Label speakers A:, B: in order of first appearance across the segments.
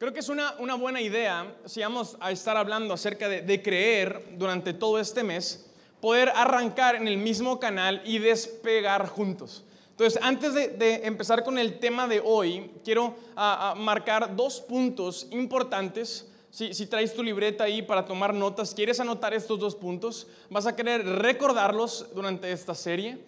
A: Creo que es una, una buena idea, si vamos a estar hablando acerca de, de creer durante todo este mes, poder arrancar en el mismo canal y despegar juntos. Entonces, antes de, de empezar con el tema de hoy, quiero ah, ah, marcar dos puntos importantes. Si, si traes tu libreta ahí para tomar notas, quieres anotar estos dos puntos, vas a querer recordarlos durante esta serie.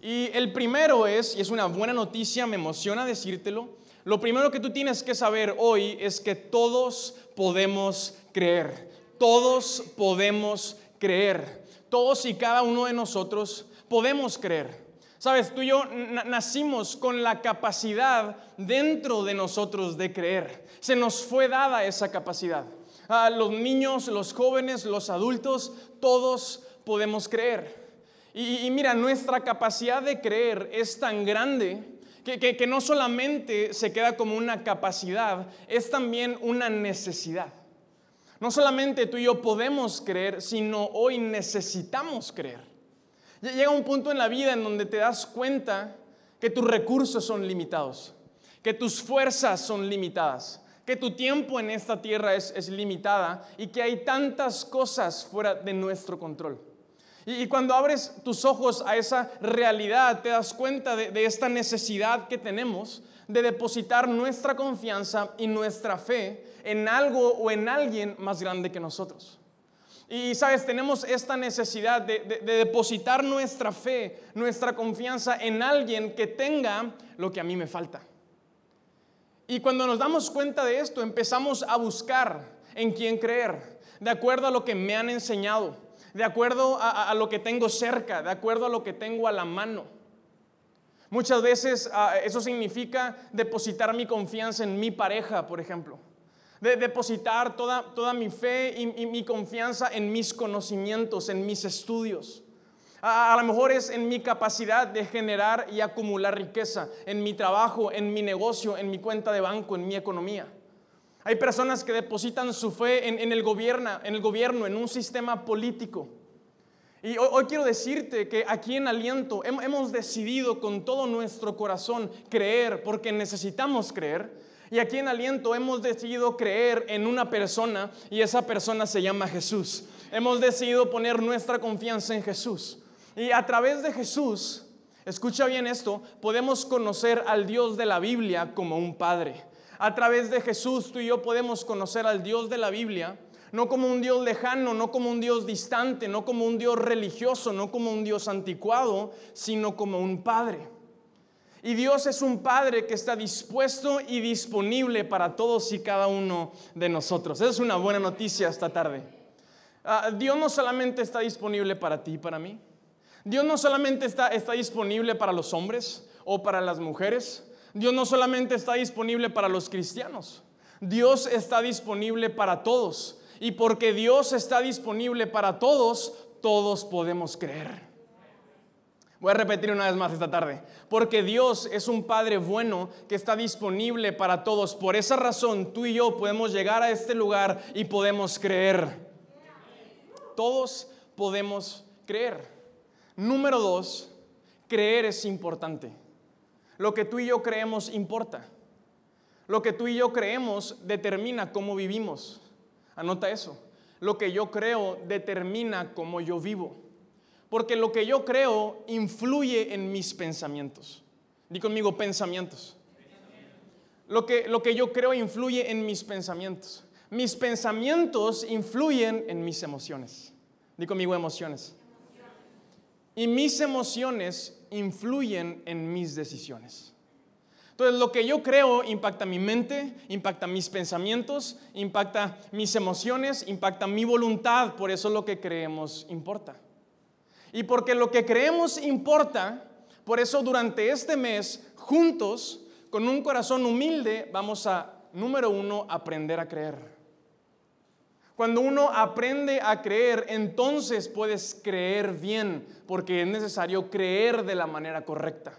A: Y el primero es, y es una buena noticia, me emociona decírtelo, lo primero que tú tienes que saber hoy es que todos podemos creer. Todos podemos creer. Todos y cada uno de nosotros podemos creer. Sabes, tú y yo nacimos con la capacidad dentro de nosotros de creer. Se nos fue dada esa capacidad. A los niños, los jóvenes, los adultos, todos podemos creer. Y mira, nuestra capacidad de creer es tan grande que, no solamente se queda como una capacidad, es también una necesidad. No solamente tú y yo podemos creer, sino hoy necesitamos creer. Llega un punto en la vida en donde te das cuenta que tus recursos son limitados, que tus fuerzas son limitadas, que tu tiempo en esta tierra es, es limitada y que hay tantas cosas fuera de nuestro control. Y, cuando abres tus ojos a esa realidad, te das cuenta de, esta necesidad que tenemos de depositar nuestra confianza y nuestra fe en algo o en alguien más grande que nosotros. Y sabes, tenemos esta necesidad de, de, depositar nuestra fe, nuestra confianza en alguien que tenga lo que a mí me falta. Y cuando nos damos cuenta de esto, empezamos a buscar en quién creer, de acuerdo a lo que me han enseñado de acuerdo a, lo que tengo cerca, de acuerdo a lo que tengo a la mano. Muchas veces ah, eso significa depositar mi confianza en mi pareja, por ejemplo. De depositar toda, toda mi fe y, mi confianza en mis conocimientos, en mis estudios. A, a, lo mejor es en mi capacidad de generar y acumular riqueza, en mi trabajo, en mi negocio, en mi cuenta de banco, en mi economía. Hay personas que depositan su fe en, el, gobierno, en un sistema político. Y hoy, quiero decirte que aquí en Aliento hemos decidido con todo nuestro corazón creer porque necesitamos creer. Y aquí en Aliento hemos decidido creer en una persona y esa persona se llama Jesús. Hemos decidido poner nuestra confianza en Jesús. Y a través de Jesús, escucha bien esto, podemos conocer al Dios de la Biblia como un Padre a través de Jesús tú y yo podemos conocer al Dios de la Biblia, no como un Dios lejano, no como un Dios distante, no como un Dios religioso, no como un Dios anticuado, sino como un Padre. Y Dios es un Padre que está dispuesto y disponible para todos y cada uno de nosotros. Esa es una buena noticia esta tarde. Ah, Dios no solamente está disponible para ti y para mí. Dios no solamente está, está disponible para los hombres o para las mujeres. Dios no solamente está disponible para los cristianos, Dios está disponible para todos. Y porque Dios está disponible para todos, todos podemos creer. Voy a repetir una vez más esta tarde. Porque Dios es un Padre bueno que está disponible para todos. Por esa razón tú y yo podemos llegar a este lugar y podemos creer. Todos podemos creer. Número dos, creer es importante. Lo que tú y yo creemos importa. Lo que tú y yo creemos determina cómo vivimos. Anota eso. Lo que yo creo determina cómo yo vivo. Porque lo que yo creo influye en mis pensamientos. Di conmigo pensamientos. Lo que, lo que yo creo influye en mis pensamientos. Mis pensamientos influyen en mis emociones. Di conmigo emociones. Y mis emociones influyen en mis decisiones. Entonces, lo que yo creo impacta mi mente, impacta mis pensamientos, impacta mis emociones, impacta mi voluntad. Por eso lo que creemos importa. Y porque lo que creemos importa, por eso durante este mes, juntos, con un corazón humilde, vamos a, número uno, aprender a creer. Cuando uno aprende a creer, entonces puedes creer bien, porque es necesario creer de la manera correcta.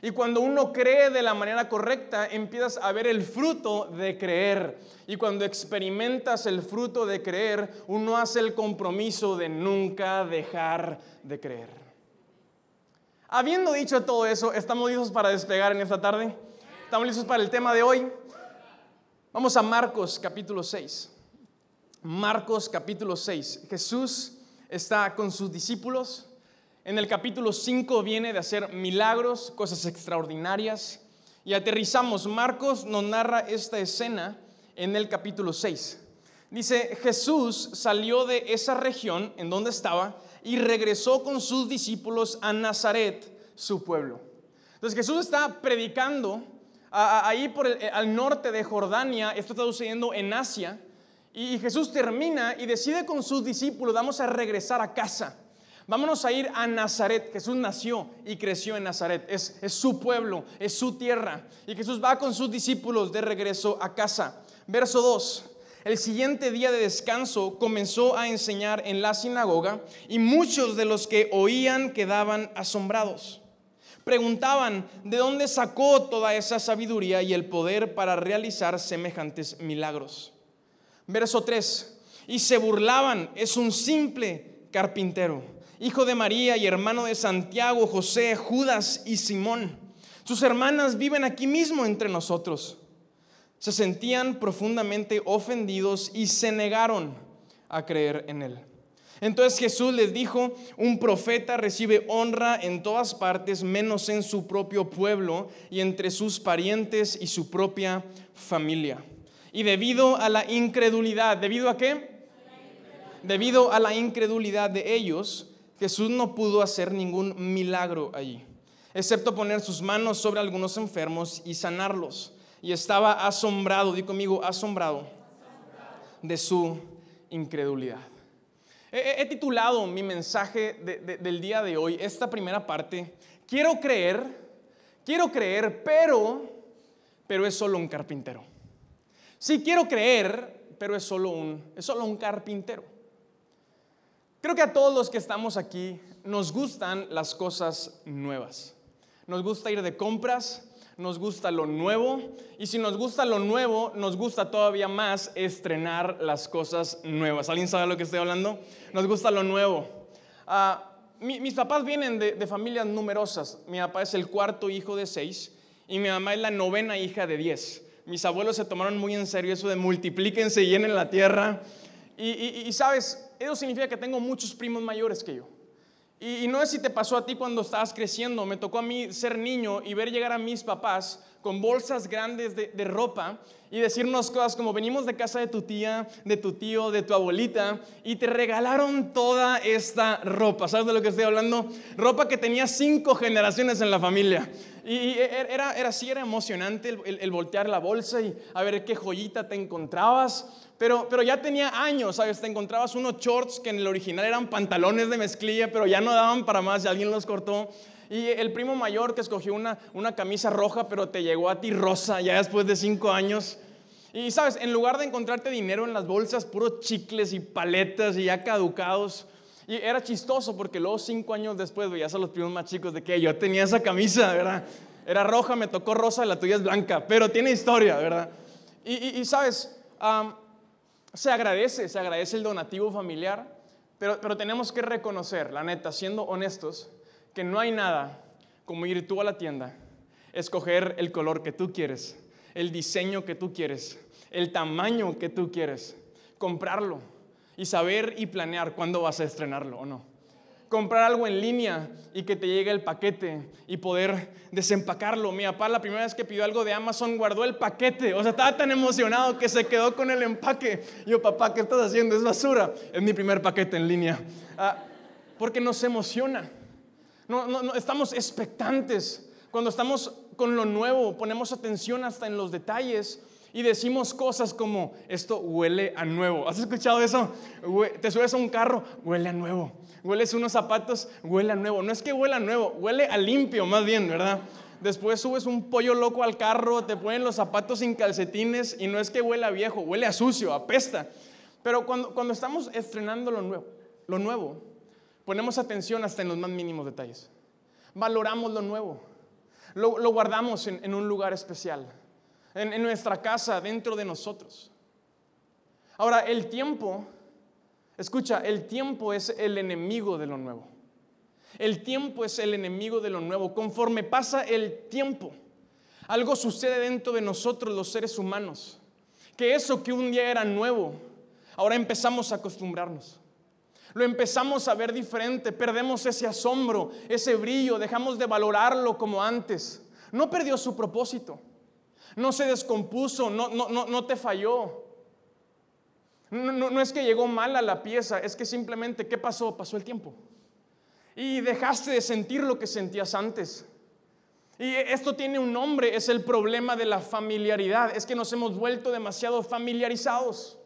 A: Y cuando uno cree de la manera correcta, empiezas a ver el fruto de creer. Y cuando experimentas el fruto de creer, uno hace el compromiso de nunca dejar de creer. Habiendo dicho todo eso, ¿estamos listos para despegar en esta tarde? ¿Estamos listos para el tema de hoy? Vamos a Marcos capítulo 6. Marcos capítulo 6. Jesús está con sus discípulos. En el capítulo 5 viene de hacer milagros, cosas extraordinarias. Y aterrizamos. Marcos nos narra esta escena en el capítulo 6. Dice, Jesús salió de esa región en donde estaba y regresó con sus discípulos a Nazaret, su pueblo. Entonces Jesús está predicando ahí por el, al norte de Jordania, esto está sucediendo en Asia, y Jesús termina y decide con sus discípulos, vamos a regresar a casa. Vámonos a ir a Nazaret. Jesús nació y creció en Nazaret. Es, su pueblo, es su tierra. Y Jesús va con sus discípulos de regreso a casa. Verso 2. El siguiente día de descanso comenzó a enseñar en la sinagoga y muchos de los que oían quedaban asombrados. Preguntaban de dónde sacó toda esa sabiduría y el poder para realizar semejantes milagros. Verso 3. Y se burlaban, es un simple carpintero, hijo de María y hermano de Santiago, José, Judas y Simón. Sus hermanas viven aquí mismo entre nosotros se sentían profundamente ofendidos y se negaron a creer en él. Entonces Jesús les dijo, un profeta recibe honra en todas partes, menos en su propio pueblo y entre sus parientes y su propia familia. Y debido a la incredulidad, ¿debido a qué? Debido a la incredulidad de ellos, Jesús no pudo hacer ningún milagro allí, excepto poner sus manos sobre algunos enfermos y sanarlos y estaba asombrado, di conmigo, asombrado de su incredulidad. He, titulado mi mensaje del día de hoy, esta primera parte, quiero creer, quiero creer, pero, pero es solo un carpintero. Sí, quiero creer, pero es solo un, es solo un carpintero. Creo que a todos los que estamos aquí nos gustan las cosas nuevas. Nos gusta ir de compras, nos gusta lo nuevo y si nos gusta lo nuevo, nos gusta todavía más estrenar las cosas nuevas. ¿Alguien sabe lo que estoy hablando? Nos gusta lo nuevo. Ah, mis papás vienen de, familias numerosas. Mi papá es el cuarto hijo de seis y mi mamá es la novena hija de diez. Mis abuelos se tomaron muy en serio eso de multiplíquense y llenen la tierra. Y, sabes, eso significa que tengo muchos primos mayores que yo. Y, no es si te pasó a ti cuando estabas creciendo, me tocó a mí ser niño y ver llegar a mis papás con bolsas grandes de, ropa y decirnos cosas como venimos de casa de tu tía, de tu tío, de tu abuelita y te regalaron toda esta ropa. ¿Sabes de lo que estoy hablando? Ropa que tenía cinco generaciones en la familia. Y era, era así, era emocionante el voltear la bolsa y a ver qué joyita te encontrabas. Pero, pero ya tenía años, ¿sabes? Te encontrabas unos shorts que en el original eran pantalones de mezclilla, pero ya no daban para más y alguien los cortó. Y el primo mayor que escogió una, una camisa roja, pero te llegó a ti rosa ya después de cinco años. Y sabes, en lugar de encontrarte dinero en las bolsas, puros chicles y paletas y ya caducados. Y era chistoso porque luego cinco años después veías a los primos más chicos de que yo tenía esa camisa, ¿verdad? Era roja, me tocó rosa, la tuya es blanca, pero tiene historia, ¿verdad? Y, y, sabes, se agradece, se agradece el donativo familiar, pero, pero tenemos que reconocer, la neta, siendo honestos, que no hay nada como ir tú a la tienda, escoger el color que tú quieres, el diseño que tú quieres, el tamaño que tú quieres, comprarlo y saber y planear cuándo vas a estrenarlo o no comprar algo en línea y que te llegue el paquete y poder desempacarlo. Mi papá la primera vez que pidió algo de Amazon guardó el paquete. O sea, estaba tan emocionado que se quedó con el empaque. yo, papá, ¿qué estás haciendo? Es basura. Es mi primer paquete en línea. Ah, porque nos emociona. No, no, no, estamos expectantes. Cuando estamos con lo nuevo, ponemos atención hasta en los detalles y decimos cosas como, esto huele a nuevo. ¿Has escuchado eso? Te subes a un carro, huele a nuevo. Hueles unos zapatos, huele a nuevo. No es que huele a nuevo, huele a limpio más bien, ¿verdad? Después subes un pollo loco al carro, te ponen los zapatos sin calcetines y no es que huele a viejo, huele a sucio, apesta. Pero cuando, cuando estamos estrenando lo nuevo, lo nuevo, ponemos atención hasta en los más mínimos detalles. Valoramos lo nuevo. Lo, guardamos en un lugar especial en, nuestra casa, dentro de nosotros. Ahora, el tiempo, escucha, el tiempo es el enemigo de lo nuevo. El tiempo es el enemigo de lo nuevo. Conforme pasa el tiempo, algo sucede dentro de nosotros los seres humanos que eso que un día era nuevo, ahora empezamos a acostumbrarnos. Lo empezamos a ver diferente, perdemos ese asombro, ese brillo, dejamos de valorarlo como antes. No perdió su propósito, no se descompuso, no, no, no, no te falló. No, no, es que llegó mal a la pieza, es que simplemente, ¿qué pasó? Pasó el tiempo. Y dejaste de sentir lo que sentías antes. Y esto tiene un nombre, es el problema de la familiaridad. Es que nos hemos vuelto demasiado familiarizados.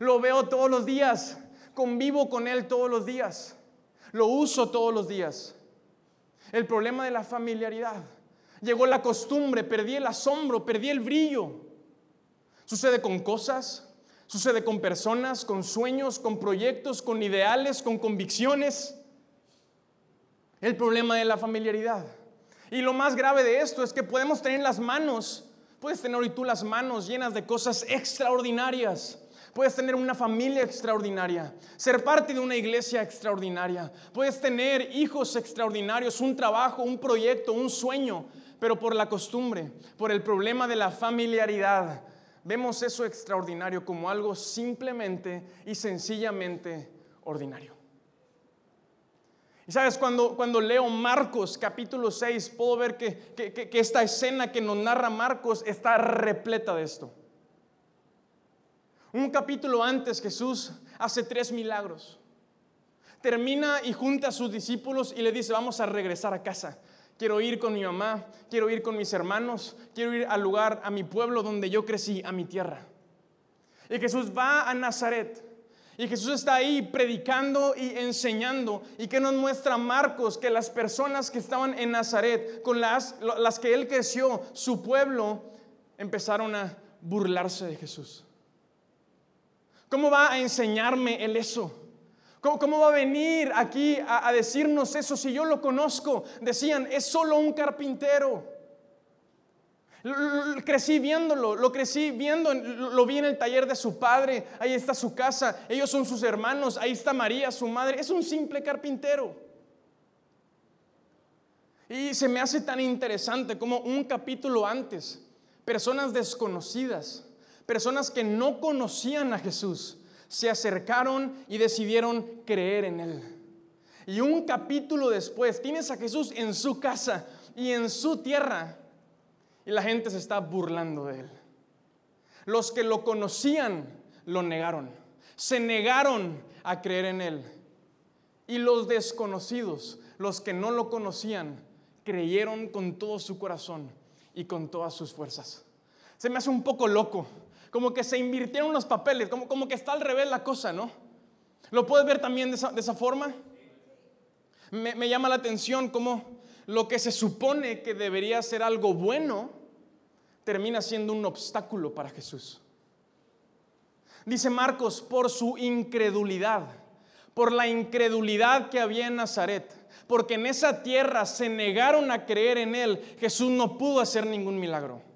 A: Lo veo todos los días, convivo con él todos los días, lo uso todos los días. El problema de la familiaridad. Llegó la costumbre, perdí el asombro, perdí el brillo. Sucede con cosas, sucede con personas, con sueños, con proyectos, con ideales, con convicciones. El problema de la familiaridad. Y lo más grave de esto es que podemos tener las manos, puedes tener hoy tú las manos llenas de cosas extraordinarias. Puedes tener una familia extraordinaria, ser parte de una iglesia extraordinaria. Puedes tener hijos extraordinarios, un trabajo, un proyecto, un sueño, pero por la costumbre, por el problema de la familiaridad, vemos eso extraordinario como algo simplemente y sencillamente ordinario. Y sabes, cuando, cuando leo Marcos capítulo 6, puedo ver que, que, esta escena que nos narra Marcos está repleta de esto. Un capítulo antes Jesús hace tres milagros. Termina y junta a sus discípulos y le dice, vamos a regresar a casa. Quiero ir con mi mamá, quiero ir con mis hermanos, quiero ir al lugar, a mi pueblo donde yo crecí, a mi tierra. Y Jesús va a Nazaret. Y Jesús está ahí predicando y enseñando. ¿Y que nos muestra Marcos? Que las personas que estaban en Nazaret, con las, las que él creció, su pueblo, empezaron a burlarse de Jesús. ¿Cómo va a enseñarme él eso? ¿Cómo, va a venir aquí a decirnos eso si yo lo conozco? Decían, es solo un carpintero. Crecí viéndolo, lo crecí viendo, lo vi en el taller de su padre, ahí está su casa, ellos son sus hermanos, ahí está María, su madre, es un simple carpintero. Y se me hace tan interesante como un capítulo antes, personas desconocidas, personas que no conocían a Jesús, se acercaron y decidieron creer en Él. Y un capítulo después, tienes a Jesús en su casa y en su tierra y la gente se está burlando de él. Los que lo conocían lo negaron. Se negaron a creer en él. Y los desconocidos, los que no lo conocían, creyeron con todo su corazón y con todas sus fuerzas. Se me hace un poco loco, como que se invirtieron los papeles, como, como que está al revés la cosa, ¿no? ¿Lo puedes ver también de esa, forma? Me, me llama la atención como lo que se supone que debería ser algo bueno, termina siendo un obstáculo para Jesús. Dice Marcos, por su incredulidad, por la incredulidad que había en Nazaret, porque en esa tierra se negaron a creer en Él, Jesús no pudo hacer ningún milagro.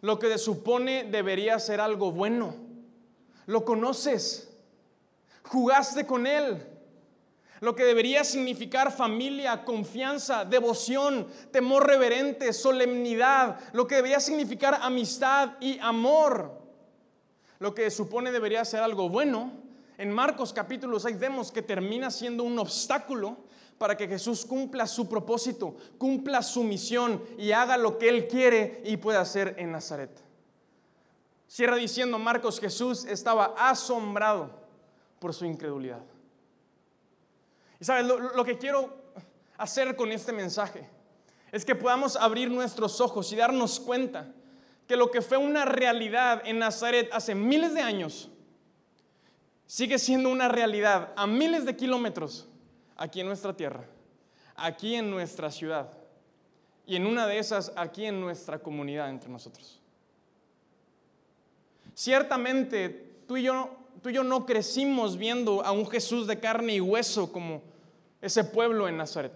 A: Lo que supone debería ser algo bueno. Lo conoces, jugaste con Él, lo que debería significar familia, confianza, devoción, temor reverente, solemnidad, lo que debería significar amistad y amor, lo que supone debería ser algo bueno, en Marcos capítulo 6 vemos que termina siendo un obstáculo para que Jesús cumpla su propósito, cumpla su misión y haga lo que Él quiere y puede hacer en Nazaret. Cierra diciendo Marcos, Jesús estaba asombrado por su incredulidad. Y sabes, lo, que quiero hacer con este mensaje es que podamos abrir nuestros ojos y darnos cuenta que lo que fue una realidad en Nazaret hace miles de años sigue siendo una realidad a miles de kilómetros aquí en nuestra tierra, aquí en nuestra ciudad y en una de esas aquí en nuestra comunidad entre nosotros. Ciertamente tú y yo, tú y yo no crecimos viendo a un Jesús de carne y hueso como ese pueblo en Nazaret.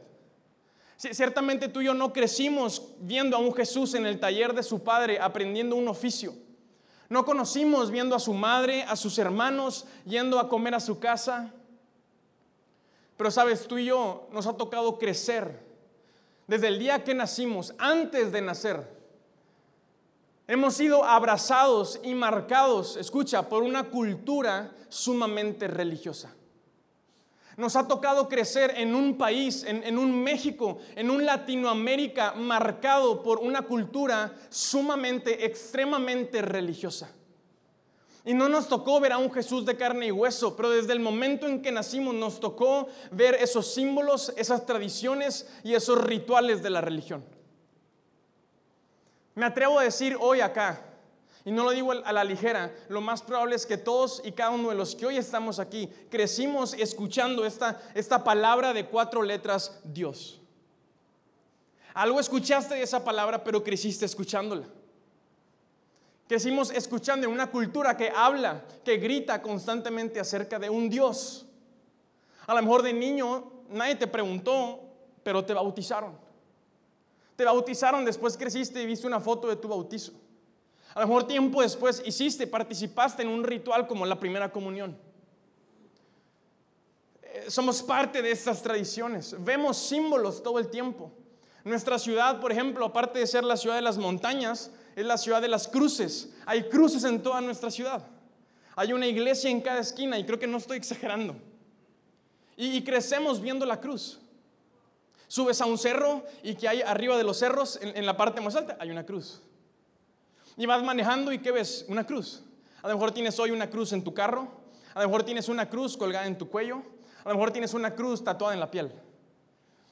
A: Ciertamente tú y yo no crecimos viendo a un Jesús en el taller de su padre aprendiendo un oficio. No conocimos viendo a su madre, a sus hermanos, yendo a comer a su casa. Pero sabes, tú y yo nos ha tocado crecer desde el día que nacimos, antes de nacer. Hemos sido abrazados y marcados, escucha, por una cultura sumamente religiosa. Nos ha tocado crecer en un país, en, un México, en un Latinoamérica marcado por una cultura sumamente, extremadamente religiosa. Y no nos tocó ver a un Jesús de carne y hueso, pero desde el momento en que nacimos nos tocó ver esos símbolos, esas tradiciones y esos rituales de la religión. Me atrevo a decir hoy acá, y no lo digo a la ligera, lo más probable es que todos y cada uno de los que hoy estamos aquí crecimos escuchando esta, esta palabra de cuatro letras, Dios. Algo escuchaste de esa palabra, pero creciste escuchándola. Crecimos escuchando en una cultura que habla, que grita constantemente acerca de un Dios. A lo mejor de niño nadie te preguntó, pero te bautizaron. Te bautizaron, después creciste y viste una foto de tu bautizo. A lo mejor tiempo después hiciste, participaste en un ritual como la primera comunión. Eh, somos parte de estas tradiciones. Vemos símbolos todo el tiempo. Nuestra ciudad, por ejemplo, aparte de ser la ciudad de las montañas, es la ciudad de las cruces. Hay cruces en toda nuestra ciudad. Hay una iglesia en cada esquina y creo que no estoy exagerando. Y, crecemos viendo la cruz. Subes a un cerro y que hay arriba de los cerros, en, la parte más alta, hay una cruz. Y vas manejando y ¿qué ves? Una cruz. A lo mejor tienes hoy una cruz en tu carro, a lo mejor tienes una cruz colgada en tu cuello, a lo mejor tienes una cruz tatuada en la piel.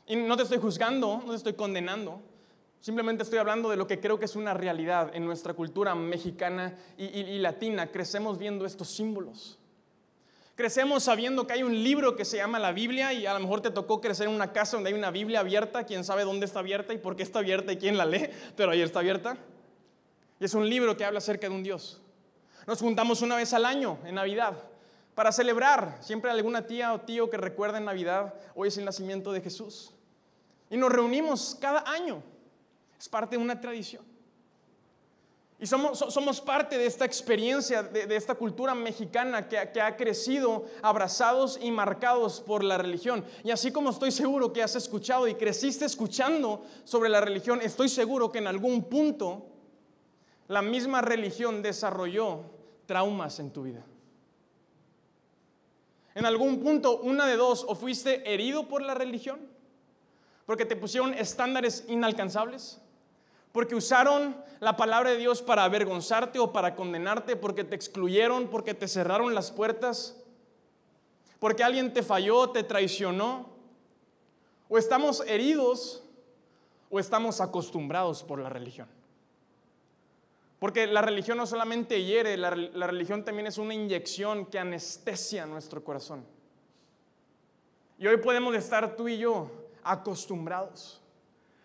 A: Y no te estoy juzgando, no te estoy condenando, simplemente estoy hablando de lo que creo que es una realidad en nuestra cultura mexicana y, latina. Crecemos viendo estos símbolos. Crecemos sabiendo que hay un libro que se llama la Biblia y a lo mejor te tocó crecer en una casa donde hay una Biblia abierta, quién sabe dónde está abierta y por qué está abierta y quién la lee, pero ahí está abierta. Y es un libro que habla acerca de un Dios. Nos juntamos una vez al año en Navidad para celebrar. Siempre alguna tía o tío que recuerda en Navidad, hoy es el nacimiento de Jesús. Y nos reunimos cada año. Es parte de una tradición. Y somos, somos parte de esta experiencia, de, esta cultura mexicana que, que, ha crecido abrazados y marcados por la religión. Y así como estoy seguro que has escuchado y creciste escuchando sobre la religión, estoy seguro que en algún punto la misma religión desarrolló traumas en tu vida. En algún punto, una de dos, o fuiste herido por la religión, porque te pusieron estándares inalcanzables, porque usaron la palabra de Dios para avergonzarte o para condenarte, porque te excluyeron, porque te cerraron las puertas, porque alguien te falló, te traicionó. O estamos heridos o estamos acostumbrados por la religión. Porque la religión no solamente hiere, la, la religión también es una inyección que anestesia nuestro corazón. Y hoy podemos estar tú y yo acostumbrados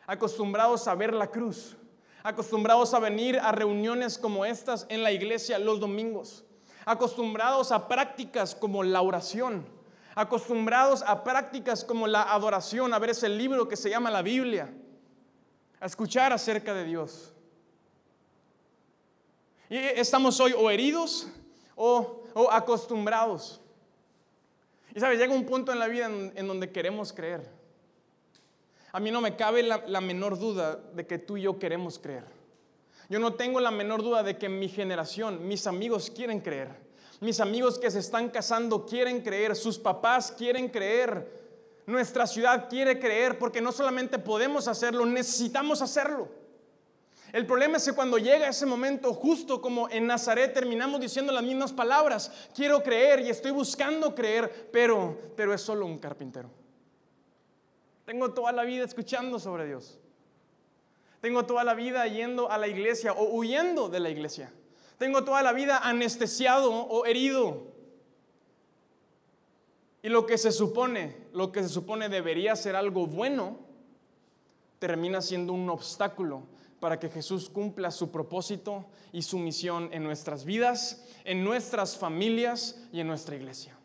A: acostumbrados a ver la cruz, acostumbrados a venir a reuniones como estas en la iglesia los domingos, acostumbrados a prácticas como la oración, acostumbrados a prácticas como la adoración, a ver ese libro que se llama la Biblia, a escuchar acerca de Dios. Y estamos hoy o heridos o, acostumbrados. Y sabes, llega un punto en la vida en donde queremos creer. A mí no me cabe la, menor duda de que tú y yo queremos creer. Yo no tengo la menor duda de que mi generación, mis amigos quieren creer. Mis amigos que se están casando quieren creer. Sus papás quieren creer. Nuestra ciudad quiere creer porque no solamente podemos hacerlo, necesitamos hacerlo. El problema es que cuando llega ese momento, justo como en Nazaret, terminamos diciendo las mismas palabras. Quiero creer y estoy buscando creer, pero, pero es solo un carpintero. Tengo toda la vida escuchando sobre Dios. Tengo toda la vida yendo a la iglesia o huyendo de la iglesia. Tengo toda la vida anestesiado o herido. Y lo que se supone, lo que se supone debería ser algo bueno, termina siendo un obstáculo para que Jesús cumpla su propósito y su misión en nuestras vidas, en nuestras familias y en nuestra iglesia.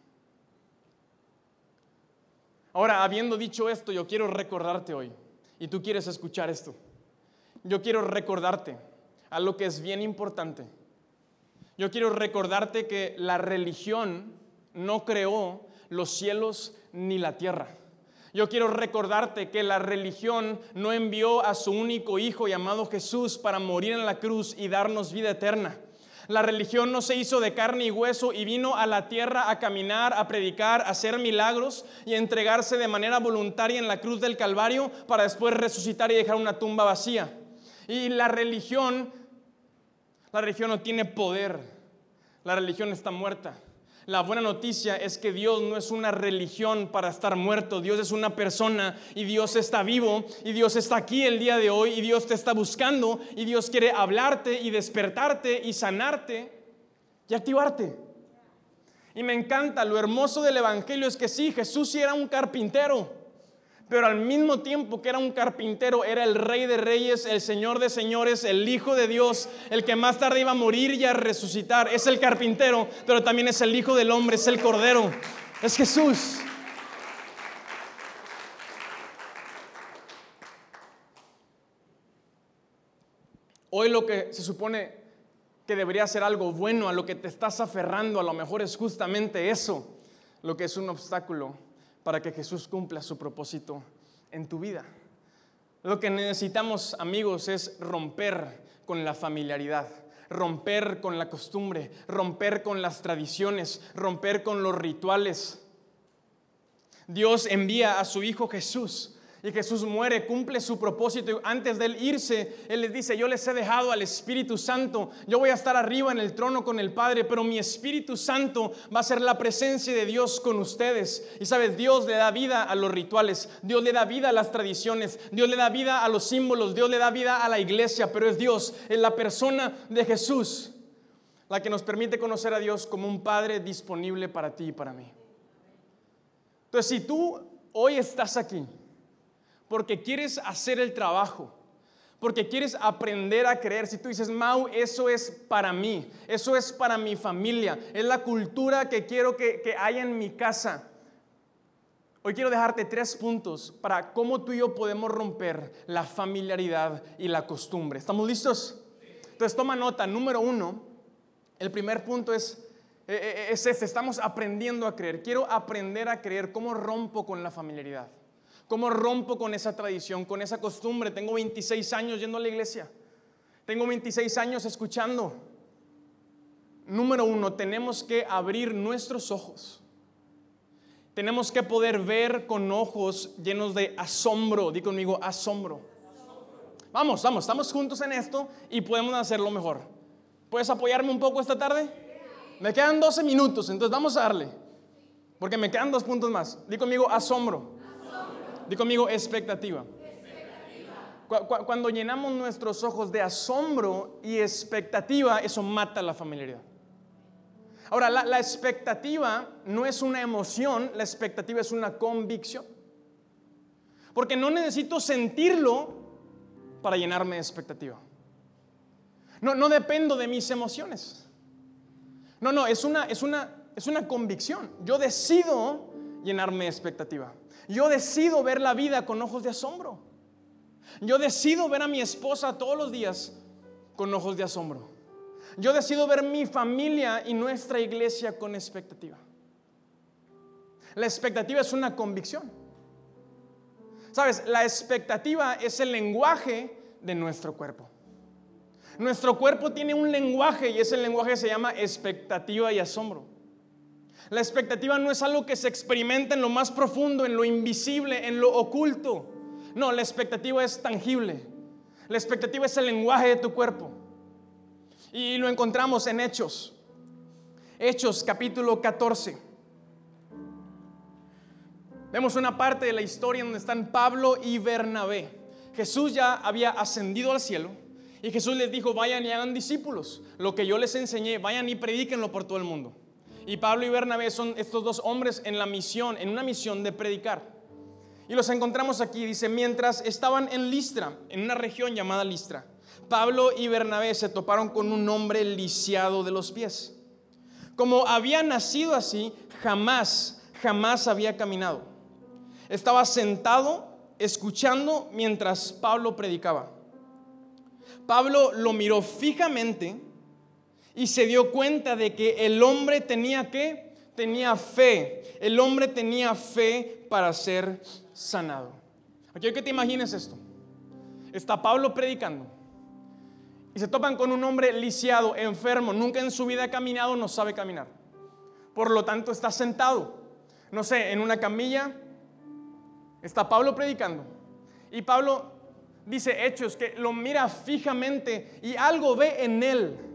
A: Ahora, habiendo dicho esto, yo quiero recordarte hoy, y tú quieres escuchar esto, yo quiero recordarte a lo que es bien importante. Yo quiero recordarte que la religión no creó los cielos ni la tierra. Yo quiero recordarte que la religión no envió a su único hijo llamado Jesús para morir en la cruz y darnos vida eterna. La religión no se hizo de carne y hueso y vino a la tierra a caminar, a predicar, a hacer milagros y a entregarse de manera voluntaria en la cruz del Calvario para después resucitar y dejar una tumba vacía. Y la religión, la religión no tiene poder. La religión está muerta. La buena noticia es que Dios no es una religión para estar muerto, Dios es una persona y Dios está vivo y Dios está aquí el día de hoy y Dios te está buscando y Dios quiere hablarte y despertarte y sanarte y activarte. Y me encanta, lo hermoso del Evangelio es que sí, Jesús sí era un carpintero pero al mismo tiempo que era un carpintero, era el rey de reyes, el señor de señores, el hijo de Dios, el que más tarde iba a morir y a resucitar. Es el carpintero, pero también es el hijo del hombre, es el cordero, es Jesús. Hoy lo que se supone que debería ser algo bueno, a lo que te estás aferrando, a lo mejor es justamente eso, lo que es un obstáculo para que Jesús cumpla su propósito en tu vida. Lo que necesitamos, amigos, es romper con la familiaridad, romper con la costumbre, romper con las tradiciones, romper con los rituales. Dios envía a su Hijo Jesús y Jesús muere, cumple su propósito. Y antes de él irse, Él les dice, yo les he dejado al Espíritu Santo. Yo voy a estar arriba en el trono con el Padre, pero mi Espíritu Santo va a ser la presencia de Dios con ustedes. Y sabes, Dios le da vida a los rituales, Dios le da vida a las tradiciones, Dios le da vida a los símbolos, Dios le da vida a la iglesia, pero es Dios, es la persona de Jesús la que nos permite conocer a Dios como un Padre disponible para ti y para mí. Entonces, si tú hoy estás aquí, porque quieres hacer el trabajo, porque quieres aprender a creer. Si tú dices, Mau, eso es para mí, eso es para mi familia, es la cultura que quiero que, que haya en mi casa. Hoy quiero dejarte tres puntos para cómo tú y yo podemos romper la familiaridad y la costumbre. ¿Estamos listos? Entonces toma nota. Número uno, el primer punto es, eh, eh, es este, estamos aprendiendo a creer. Quiero aprender a creer. ¿Cómo rompo con la familiaridad? ¿Cómo rompo con esa tradición, con esa costumbre? Tengo 26 años yendo a la iglesia. Tengo 26 años escuchando. Número uno, tenemos que abrir nuestros ojos. Tenemos que poder ver con ojos llenos de asombro. Di conmigo, asombro. Vamos, vamos, estamos juntos en esto y podemos hacerlo mejor. ¿Puedes apoyarme un poco esta tarde? Me quedan 12 minutos, entonces vamos a darle. Porque me quedan dos puntos más. Di conmigo, asombro. Di conmigo expectativa. Cuando llenamos nuestros ojos de asombro y expectativa, eso mata la familiaridad. Ahora, la, la, expectativa no es una emoción, la expectativa es una convicción. Porque no necesito sentirlo para llenarme de expectativa. No, no dependo de mis emociones. No, no, es una, es, una, es una convicción. Yo decido llenarme de expectativa. Yo decido ver la vida con ojos de asombro. Yo decido ver a mi esposa todos los días con ojos de asombro. Yo decido ver mi familia y nuestra iglesia con expectativa. La expectativa es una convicción. Sabes, la expectativa es el lenguaje de nuestro cuerpo. Nuestro cuerpo tiene un lenguaje y ese lenguaje se llama expectativa y asombro. La expectativa no es algo que se experimenta en lo más profundo, en lo invisible, en lo oculto. No, la expectativa es tangible. La expectativa es el lenguaje de tu cuerpo. Y lo encontramos en Hechos. Hechos capítulo 14. Vemos una parte de la historia donde están Pablo y Bernabé. Jesús ya había ascendido al cielo y Jesús les dijo, vayan y hagan discípulos. Lo que yo les enseñé, vayan y predíquenlo por todo el mundo. Y Pablo y Bernabé son estos dos hombres en la misión, en una misión de predicar. Y los encontramos aquí, dice, mientras estaban en Listra, en una región llamada Listra, Pablo y Bernabé se toparon con un hombre lisiado de los pies. Como había nacido así, jamás, jamás había caminado. Estaba sentado escuchando mientras Pablo predicaba. Pablo lo miró fijamente y se dio cuenta de que el hombre tenía que tenía fe. El hombre tenía fe para ser sanado. Quiero que te imagines esto. Está Pablo predicando y se topan con un hombre lisiado, enfermo, nunca en su vida ha caminado, no sabe caminar. Por lo tanto, está sentado, no sé, en una camilla. Está Pablo predicando. Y Pablo dice Hechos que lo mira fijamente y algo ve en él.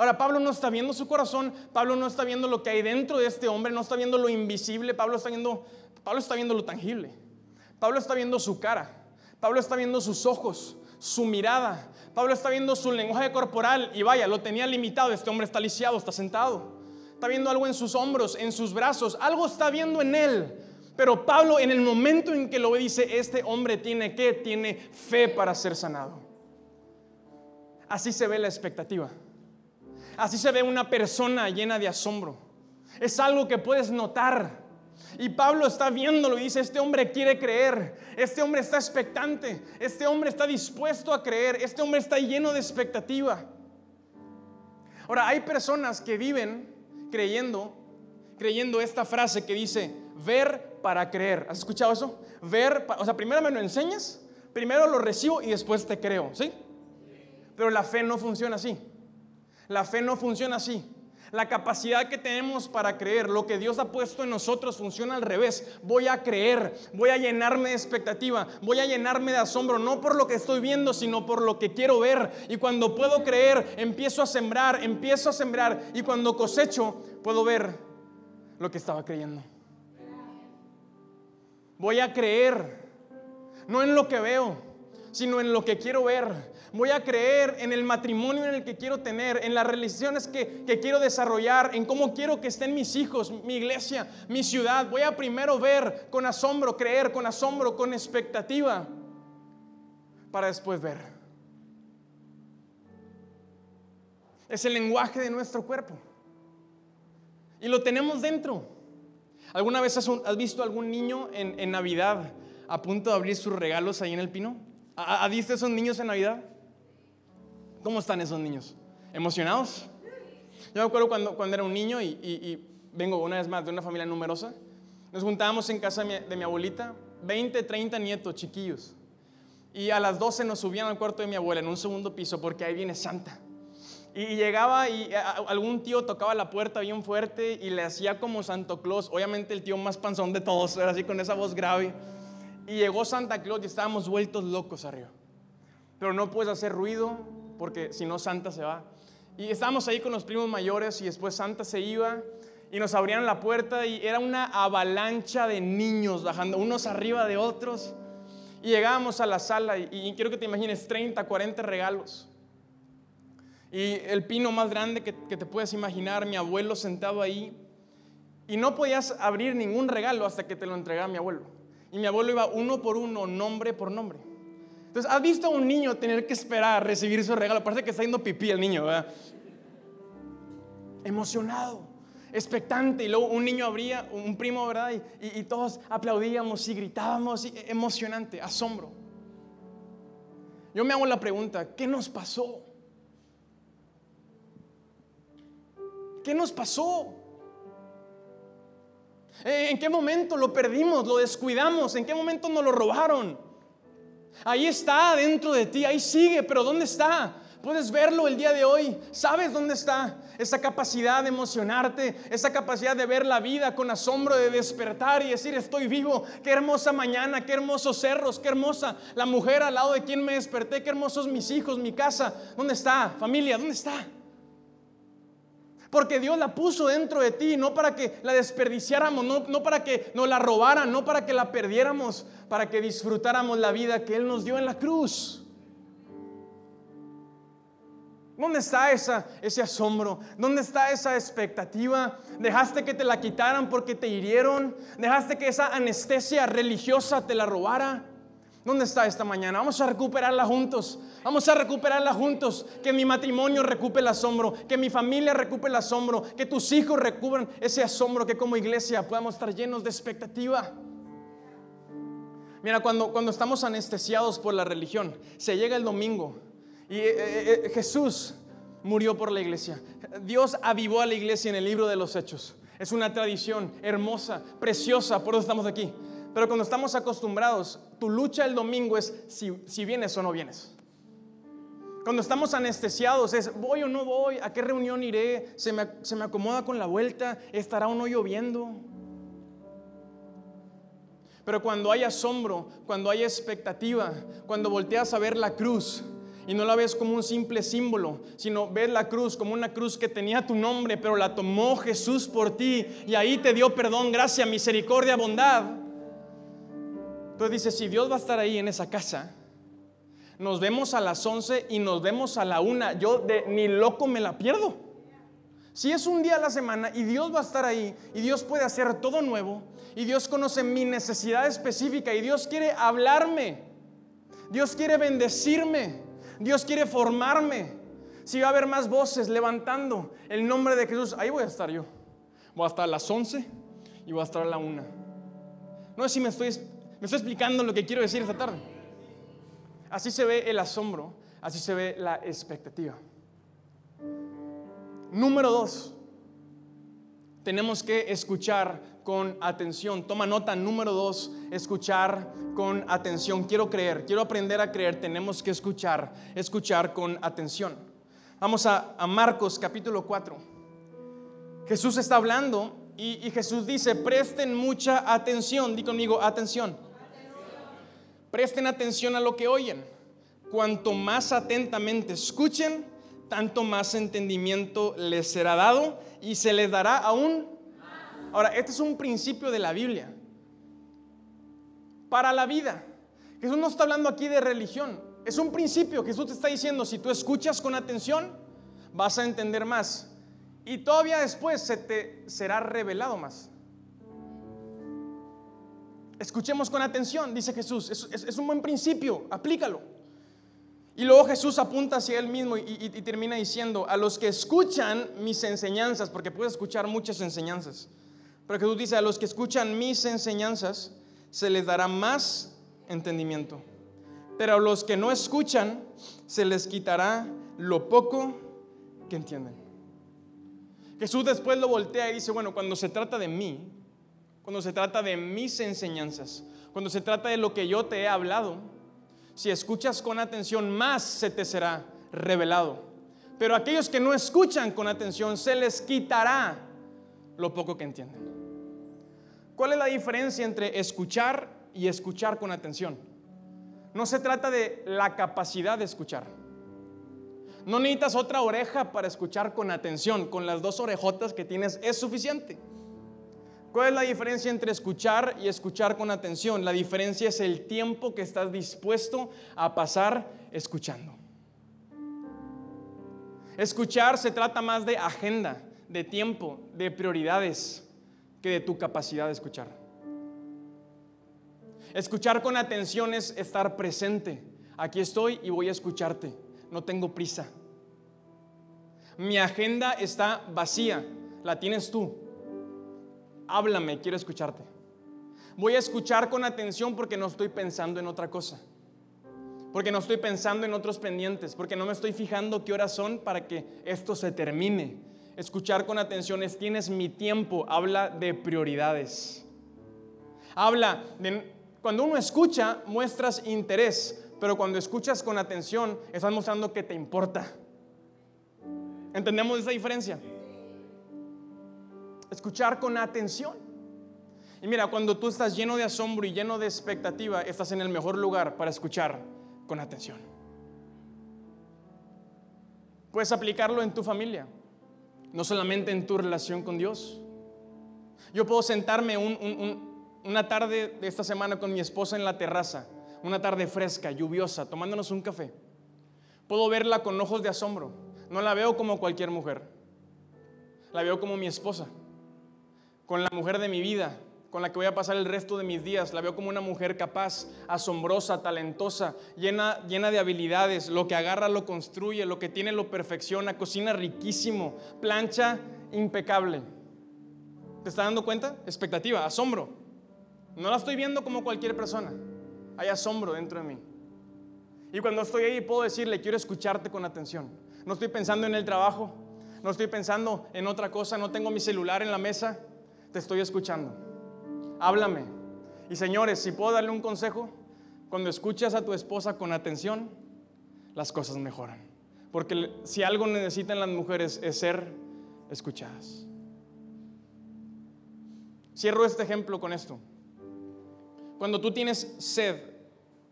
A: Ahora, Pablo no está viendo su corazón, Pablo no está viendo lo que hay dentro de este hombre, no está viendo lo invisible, Pablo está viendo, Pablo está viendo lo tangible. Pablo está viendo su cara, Pablo está viendo sus ojos, su mirada. Pablo está viendo su lenguaje corporal y vaya, lo tenía limitado. Este hombre está lisiado, está sentado. Está viendo algo en sus hombros, en sus brazos. Algo está viendo en él. Pero Pablo en el momento en que lo ve dice, este hombre tiene que, tiene fe para ser sanado. Así se ve la expectativa. Así se ve una persona llena de asombro. Es algo que puedes notar. Y Pablo está viéndolo y dice, este hombre quiere creer, este hombre está expectante, este hombre está dispuesto a creer, este hombre está lleno de expectativa. Ahora, hay personas que viven creyendo, creyendo esta frase que dice, ver para creer. ¿Has escuchado eso? Ver, o sea, primero me lo enseñas, primero lo recibo y después te creo, ¿sí? Pero la fe no funciona así. La fe no funciona así. La capacidad que tenemos para creer, lo que Dios ha puesto en nosotros funciona al revés. Voy a creer, voy a llenarme de expectativa, voy a llenarme de asombro, no por lo que estoy viendo, sino por lo que quiero ver. Y cuando puedo creer, empiezo a sembrar, empiezo a sembrar. Y cuando cosecho, puedo ver lo que estaba creyendo. Voy a creer, no en lo que veo, sino en lo que quiero ver. Voy a creer en el matrimonio en el que quiero tener, en las relaciones que, quiero desarrollar, en cómo quiero que estén mis hijos, mi iglesia, mi ciudad. Voy a primero ver con asombro, creer con asombro, con expectativa, para después ver. Es el lenguaje de nuestro cuerpo. Y lo tenemos dentro. ¿Alguna vez has, visto algún niño en, en, Navidad a punto de abrir sus regalos ahí en el pino? ¿Ha visto esos niños en Navidad? ¿Cómo están esos niños? ¿Emocionados? Yo me acuerdo cuando, cuando era un niño y, vengo una vez más de una familia numerosa. Nos juntábamos en casa de mi, abuelita, 20, 30 nietos chiquillos. Y a las 12 nos subían al cuarto de mi abuela en un segundo piso porque ahí viene Santa. Y llegaba y algún tío tocaba la puerta bien fuerte y le hacía como Santo Claus. Obviamente el tío más panzón de todos, era así con esa voz grave. Y llegó Santa Claus y estábamos vueltos locos arriba. Pero no puedes hacer ruido, porque si no Santa se va. Y estábamos ahí con los primos mayores y después Santa se iba y nos abrían la puerta y era una avalancha de niños bajando, unos arriba de otros. Y llegábamos a la sala y, quiero que te imagines 30, 40 regalos. Y el pino más grande que, te puedes imaginar, mi abuelo sentado ahí. Y no podías abrir ningún regalo hasta que te lo entregara mi abuelo. Y mi abuelo iba uno por uno, nombre por nombre. Entonces, ¿has visto a un niño tener que esperar a recibir su regalo? Parece que está yendo pipí el niño, ¿verdad? Emocionado, expectante. Y luego un niño abría, un primo, ¿verdad? Y, todos aplaudíamos y gritábamos. emocionante, asombro. Yo me hago la pregunta, ¿qué nos pasó? ¿Qué nos pasó? ¿En qué momento lo perdimos, lo descuidamos? ¿En qué momento nos lo robaron? Ahí está dentro de ti, ahí sigue, pero ¿dónde está? Puedes verlo el día de hoy. ¿Sabes dónde está? Esa capacidad de emocionarte, esa capacidad de ver la vida con asombro, de despertar y decir, estoy vivo. Qué hermosa mañana, qué hermosos cerros, qué hermosa la mujer al lado de quien me desperté, qué hermosos mis hijos, mi casa. ¿Dónde está? Familia, ¿dónde está? Porque Dios la puso dentro de ti, no para que la desperdiciáramos, no, para que nos la robaran, no para que la perdiéramos, para que disfrutáramos la vida que Él nos dio en la cruz. ¿Dónde está esa, ese asombro? ¿Dónde está esa expectativa? ¿Dejaste que te la quitaran porque te hirieron? ¿Dejaste que esa anestesia religiosa te la robara? ¿Dónde está esta mañana? Vamos a recuperarla juntos. Vamos a recuperarla juntos. Que mi matrimonio recupere el asombro. Que mi familia recupere el asombro. Que tus hijos recubran ese asombro. Que como iglesia podamos estar llenos de expectativa. Mira, cuando, cuando estamos anestesiados por la religión, se llega el domingo y eh, eh, eh, Jesús murió por la iglesia. Dios avivó a la iglesia en el libro de los hechos. Es una tradición hermosa, preciosa, por eso estamos aquí. Pero cuando estamos acostumbrados, tu lucha el domingo es si, si vienes o no vienes. Cuando estamos anestesiados es, voy o no voy, a qué reunión iré, se me, se me acomoda con la vuelta, estará o no lloviendo. Pero cuando hay asombro, cuando hay expectativa, cuando volteas a ver la cruz y no la ves como un simple símbolo, sino ves la cruz como una cruz que tenía tu nombre, pero la tomó Jesús por ti y ahí te dio perdón, gracia, misericordia, bondad. Entonces dices, si Dios va a estar ahí en esa casa, nos vemos a las 11 y nos vemos a la 1. Yo de ni loco me la pierdo. Si es un día a la semana y Dios va a estar ahí y Dios puede hacer todo nuevo y Dios conoce mi necesidad específica y Dios quiere hablarme, Dios quiere bendecirme, Dios quiere formarme. Si va a haber más voces levantando el nombre de Jesús, ahí voy a estar yo. Voy a estar a las 11 y voy a estar a la 1. No sé si me estoy, me estoy explicando lo que quiero decir esta tarde. Así se ve el asombro, así se ve la expectativa. Número dos, tenemos que escuchar con atención. Toma nota, número dos, escuchar con atención. Quiero creer, quiero aprender a creer, tenemos que escuchar, escuchar con atención. Vamos a, Marcos capítulo 4. Jesús está hablando y, y Jesús dice, presten mucha atención. Di conmigo, atención. Presten atención a lo que oyen. Cuanto más atentamente escuchen, tanto más entendimiento les será dado y se les dará aún. Ahora, este es un principio de la Biblia. Para la vida. Jesús no está hablando aquí de religión. Es un principio. Jesús te está diciendo, si tú escuchas con atención, vas a entender más. Y todavía después se te será revelado más. Escuchemos con atención, dice Jesús. Es, un buen principio, aplícalo. Y luego Jesús apunta hacia él mismo y, y, termina diciendo, a los que escuchan mis enseñanzas, porque puedes escuchar muchas enseñanzas, pero Jesús dice, a los que escuchan mis enseñanzas, se les dará más entendimiento. Pero a los que no escuchan, se les quitará lo poco que entienden. Jesús después lo voltea y dice, bueno, cuando se trata de mí, cuando se trata de mis enseñanzas, cuando se trata de lo que yo te he hablado, si escuchas con atención, más se te será revelado. Pero aquellos que no escuchan con atención, se les quitará lo poco que entienden. ¿Cuál es la diferencia entre escuchar y escuchar con atención? No se trata de la capacidad de escuchar. No necesitas otra oreja para escuchar con atención. Con las dos orejotas que tienes es suficiente. ¿Cuál es la diferencia entre escuchar y escuchar con atención? La diferencia es el tiempo que estás dispuesto a pasar escuchando. Escuchar se trata más de agenda, de tiempo, de prioridades, que de tu capacidad de escuchar. Escuchar con atención es estar presente. Aquí estoy y voy a escucharte. No tengo prisa. Mi agenda está vacía. La tienes tú háblame, quiero escucharte. Voy a escuchar con atención porque no estoy pensando en otra cosa. Porque no estoy pensando en otros pendientes. Porque no me estoy fijando qué horas son para que esto se termine. Escuchar con atención es, tienes mi tiempo. Habla de prioridades. Habla de, cuando uno escucha, muestras interés. Pero cuando escuchas con atención, estás mostrando que te importa. ¿Entendemos esa diferencia? Escuchar con atención. Y mira, cuando tú estás lleno de asombro y lleno de expectativa, estás en el mejor lugar para escuchar con atención. Puedes aplicarlo en tu familia, no solamente en tu relación con Dios. Yo puedo sentarme una tarde de esta semana con mi esposa en la terraza, una tarde fresca, lluviosa, tomándonos un café. Puedo verla con ojos de asombro. No la veo como cualquier mujer. La veo como mi esposa con la mujer de mi vida, con la que voy a pasar el resto de mis días. La veo como una mujer capaz, asombrosa, talentosa, llena, llena de habilidades. Lo que agarra lo construye, lo que tiene lo perfecciona, cocina riquísimo, plancha impecable. ¿Te estás dando cuenta? Expectativa, asombro. No la estoy viendo como cualquier persona. Hay asombro dentro de mí. Y cuando estoy ahí puedo decirle, quiero escucharte con atención. No estoy pensando en el trabajo, no estoy pensando en otra cosa, no tengo mi celular en la mesa te estoy escuchando. Háblame. Y señores, si puedo darle un consejo, cuando escuchas a tu esposa con atención, las cosas mejoran. Porque si algo necesitan las mujeres es ser escuchadas. Cierro este ejemplo con esto. Cuando tú tienes sed,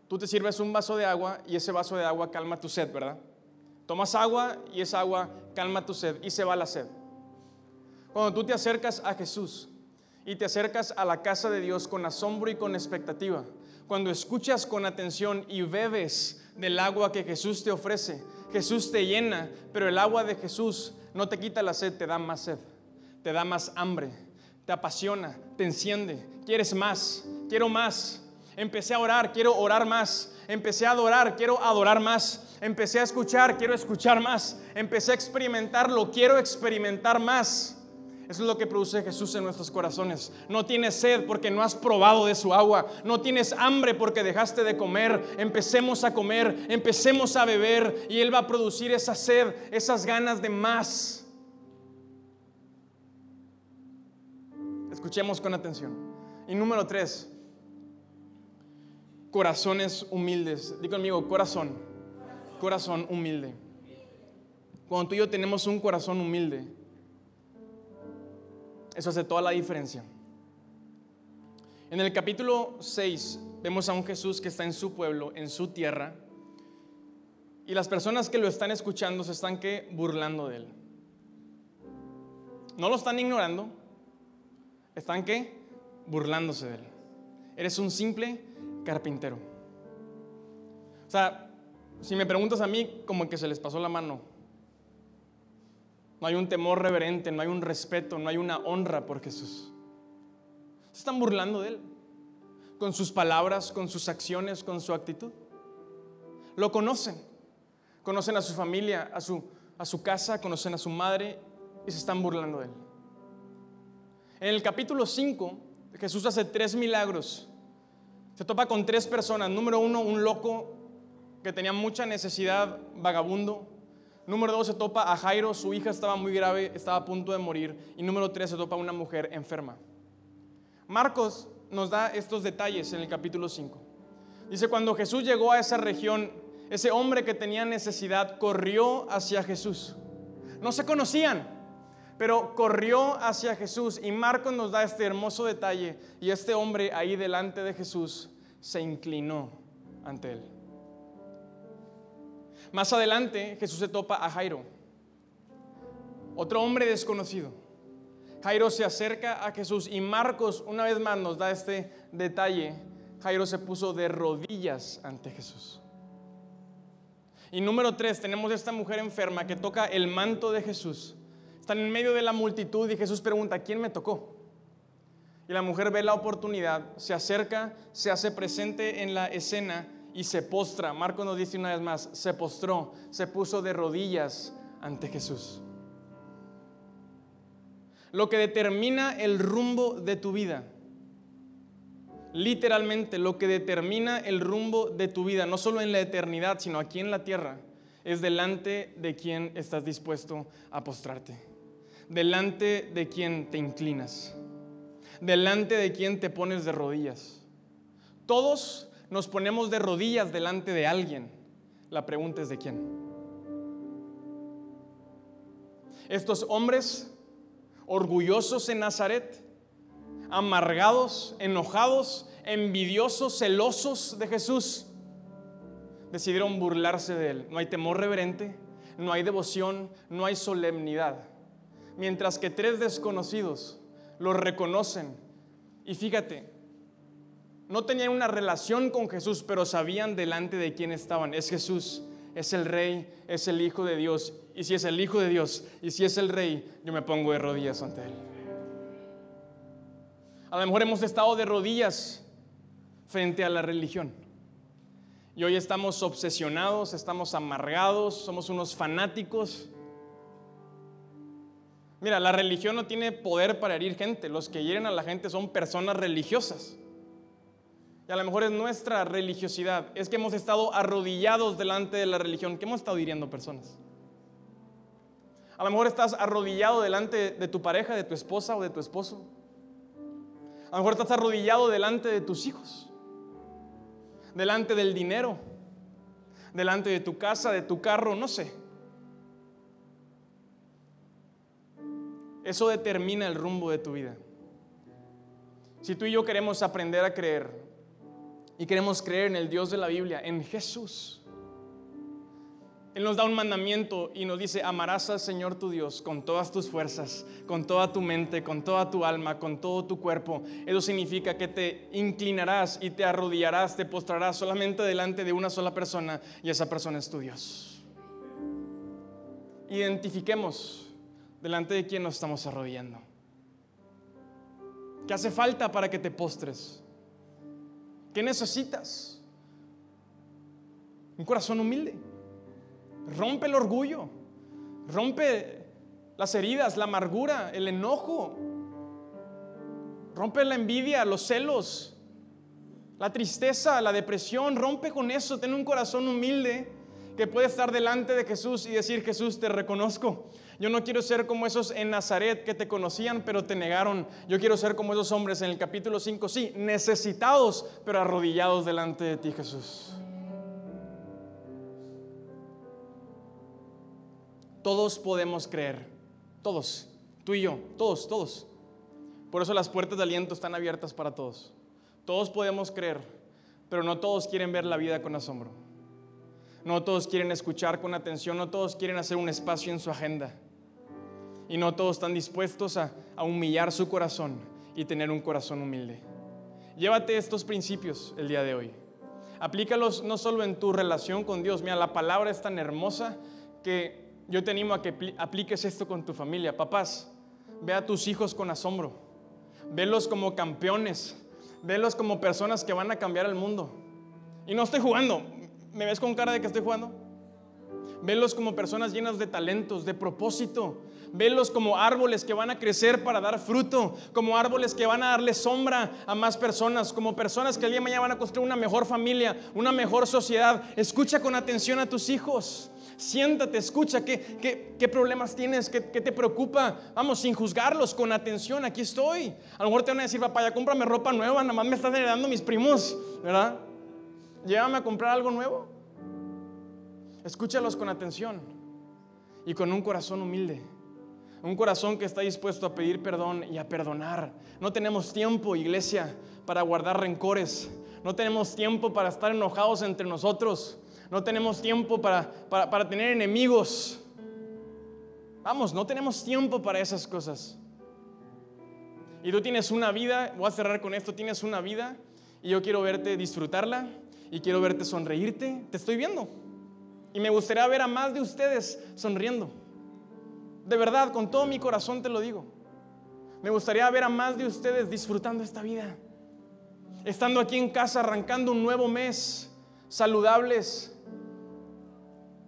A: tú te sirves un vaso de agua y ese vaso de agua calma tu sed, ¿verdad? Tomas agua y esa agua calma tu sed y se va la sed. Cuando tú te acercas a Jesús y te acercas a la casa de Dios con asombro y con expectativa, cuando escuchas con atención y bebes del agua que Jesús te ofrece, Jesús te llena, pero el agua de Jesús no te quita la sed, te da más sed, te da más hambre, te apasiona, te enciende, quieres más, quiero más. Empecé a orar, quiero orar más. Empecé a adorar, quiero adorar más. Empecé a escuchar, quiero escuchar más. Empecé a experimentarlo, quiero experimentar más. Eso es lo que produce Jesús en nuestros corazones. No tienes sed porque no has probado de su agua. No tienes hambre porque dejaste de comer. Empecemos a comer, empecemos a beber y Él va a producir esa sed, esas ganas de más. Escuchemos con atención. Y número tres, corazones humildes. Digo conmigo, corazón. Corazón humilde. Cuando tú y yo tenemos un corazón humilde, eso hace toda la diferencia. En el capítulo 6 vemos a un Jesús que está en su pueblo, en su tierra, y las personas que lo están escuchando se están que burlando de él. No lo están ignorando, están que burlándose de él. Eres un simple carpintero. O sea, si me preguntas a mí, como que se les pasó la mano. No hay un temor reverente, no hay un respeto, no hay una honra por Jesús. Se están burlando de Él, con sus palabras, con sus acciones, con su actitud. Lo conocen, conocen a su familia, a su, a su casa, conocen a su madre y se están burlando de Él. En el capítulo 5, Jesús hace tres milagros. Se topa con tres personas. Número uno, un loco que tenía mucha necesidad, vagabundo. Número dos, se topa a Jairo, su hija estaba muy grave, estaba a punto de morir. Y número tres, se topa a una mujer enferma. Marcos nos da estos detalles en el capítulo 5. Dice, cuando Jesús llegó a esa región, ese hombre que tenía necesidad corrió hacia Jesús. No se conocían, pero corrió hacia Jesús. Y Marcos nos da este hermoso detalle. Y este hombre ahí delante de Jesús se inclinó ante él. Más adelante Jesús se topa a Jairo, otro hombre desconocido. Jairo se acerca a Jesús y Marcos una vez más nos da este detalle. Jairo se puso de rodillas ante Jesús. Y número tres, tenemos esta mujer enferma que toca el manto de Jesús. Están en medio de la multitud y Jesús pregunta, ¿quién me tocó? Y la mujer ve la oportunidad, se acerca, se hace presente en la escena y se postra. Marco nos dice una vez más, se postró, se puso de rodillas ante Jesús. Lo que determina el rumbo de tu vida, literalmente lo que determina el rumbo de tu vida, no solo en la eternidad, sino aquí en la tierra, es delante de quien estás dispuesto a postrarte, delante de quien te inclinas, delante de quien te pones de rodillas. Todos nos ponemos de rodillas delante de alguien. La pregunta es de quién. Estos hombres orgullosos en Nazaret, amargados, enojados, envidiosos, celosos de Jesús, decidieron burlarse de él. No hay temor reverente, no hay devoción, no hay solemnidad. Mientras que tres desconocidos lo reconocen. Y fíjate, no tenían una relación con Jesús, pero sabían delante de quién estaban. Es Jesús, es el rey, es el Hijo de Dios. Y si es el Hijo de Dios y si es el rey, yo me pongo de rodillas ante Él. A lo mejor hemos estado de rodillas frente a la religión. Y hoy estamos obsesionados, estamos amargados, somos unos fanáticos. Mira, la religión no tiene poder para herir gente. Los que hieren a la gente son personas religiosas y a lo mejor es nuestra religiosidad, es que hemos estado arrodillados delante de la religión, que hemos estado hiriendo personas. A lo mejor estás arrodillado delante de tu pareja, de tu esposa o de tu esposo. A lo mejor estás arrodillado delante de tus hijos, delante del dinero, delante de tu casa, de tu carro, no sé. Eso determina el rumbo de tu vida. Si tú y yo queremos aprender a creer y queremos creer en el Dios de la Biblia, en Jesús, Él nos da un mandamiento y nos dice, amarás al Señor tu Dios con todas tus fuerzas, con toda tu mente, con toda tu alma, con todo tu cuerpo. Eso significa que te inclinarás y te arrodillarás, te postrarás solamente delante de una sola persona y esa persona es tu Dios. Identifiquemos delante de quién nos estamos arrodillando. ¿Qué hace falta para que te postres? ¿Qué necesitas? Un corazón humilde. Rompe el orgullo. Rompe las heridas, la amargura, el enojo. Rompe la envidia, los celos, la tristeza, la depresión. Rompe con eso. Ten un corazón humilde que puede estar delante de Jesús y decir, Jesús, te reconozco. Yo no quiero ser como esos en Nazaret que te conocían pero te negaron. Yo quiero ser como esos hombres en el capítulo 5, sí, necesitados pero arrodillados delante de ti, Jesús. Todos podemos creer, todos, tú y yo, todos, todos. Por eso las puertas de aliento están abiertas para todos. Todos podemos creer, pero no todos quieren ver la vida con asombro. No todos quieren escuchar con atención, no todos quieren hacer un espacio en su agenda y no todos están dispuestos a, humillar su corazón y tener un corazón humilde. Llévate estos principios el día de hoy. Aplícalos no solo en tu relación con Dios. Mira, la palabra es tan hermosa que yo te animo a que apliques esto con tu familia. Papás, ve a tus hijos con asombro. Velos como campeones. Velos como personas que van a cambiar el mundo. Y no estoy jugando. ¿Me ves con cara de que estoy jugando? Velos como personas llenas de talentos, de propósito, Velos como árboles que van a crecer para dar fruto, como árboles que van a darle sombra a más personas, como personas que el día de mañana van a construir una mejor familia, una mejor sociedad. Escucha con atención a tus hijos. Siéntate, escucha qué, qué, problemas tienes, qué, qué, te preocupa. Vamos, sin juzgarlos, con atención, aquí estoy. A lo mejor te van a decir, papá, ya cómprame ropa nueva, nada más me están heredando mis primos, ¿verdad? Llévame a comprar algo nuevo. Escúchalos con atención y con un corazón humilde. Un corazón que está dispuesto a pedir perdón y a perdonar. No tenemos tiempo, iglesia, para guardar rencores. No tenemos tiempo para estar enojados entre nosotros. No tenemos tiempo para, para, tener enemigos. Vamos, no tenemos tiempo para esas cosas. Y tú tienes una vida, voy a cerrar con esto, tienes una vida y yo quiero verte disfrutarla y quiero verte sonreírte. Te estoy viendo. Y me gustaría ver a más de ustedes sonriendo. De verdad, con todo mi corazón te lo digo. Me gustaría ver a más de ustedes disfrutando esta vida. Estando aquí en casa, arrancando un nuevo mes, saludables.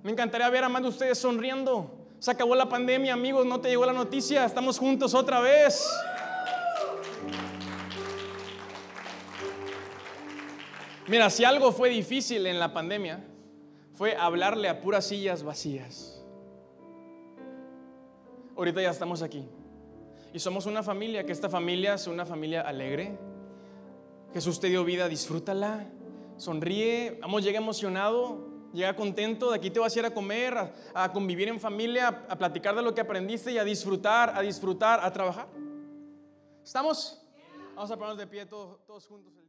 A: Me encantaría ver a más de ustedes sonriendo. Se acabó la pandemia, amigos, no te llegó la noticia. Estamos juntos otra vez. Mira, si algo fue difícil en la pandemia, fue hablarle a puras sillas vacías ahorita ya estamos aquí. Y somos una familia, que esta familia es una familia alegre. Jesús te dio vida, disfrútala, sonríe, vamos, llega emocionado, llega contento, de aquí te vas a ir a comer, a, convivir en familia, a, platicar de lo que aprendiste y a disfrutar, a disfrutar, a trabajar. ¿Estamos? Vamos a ponernos de pie todos, todos juntos.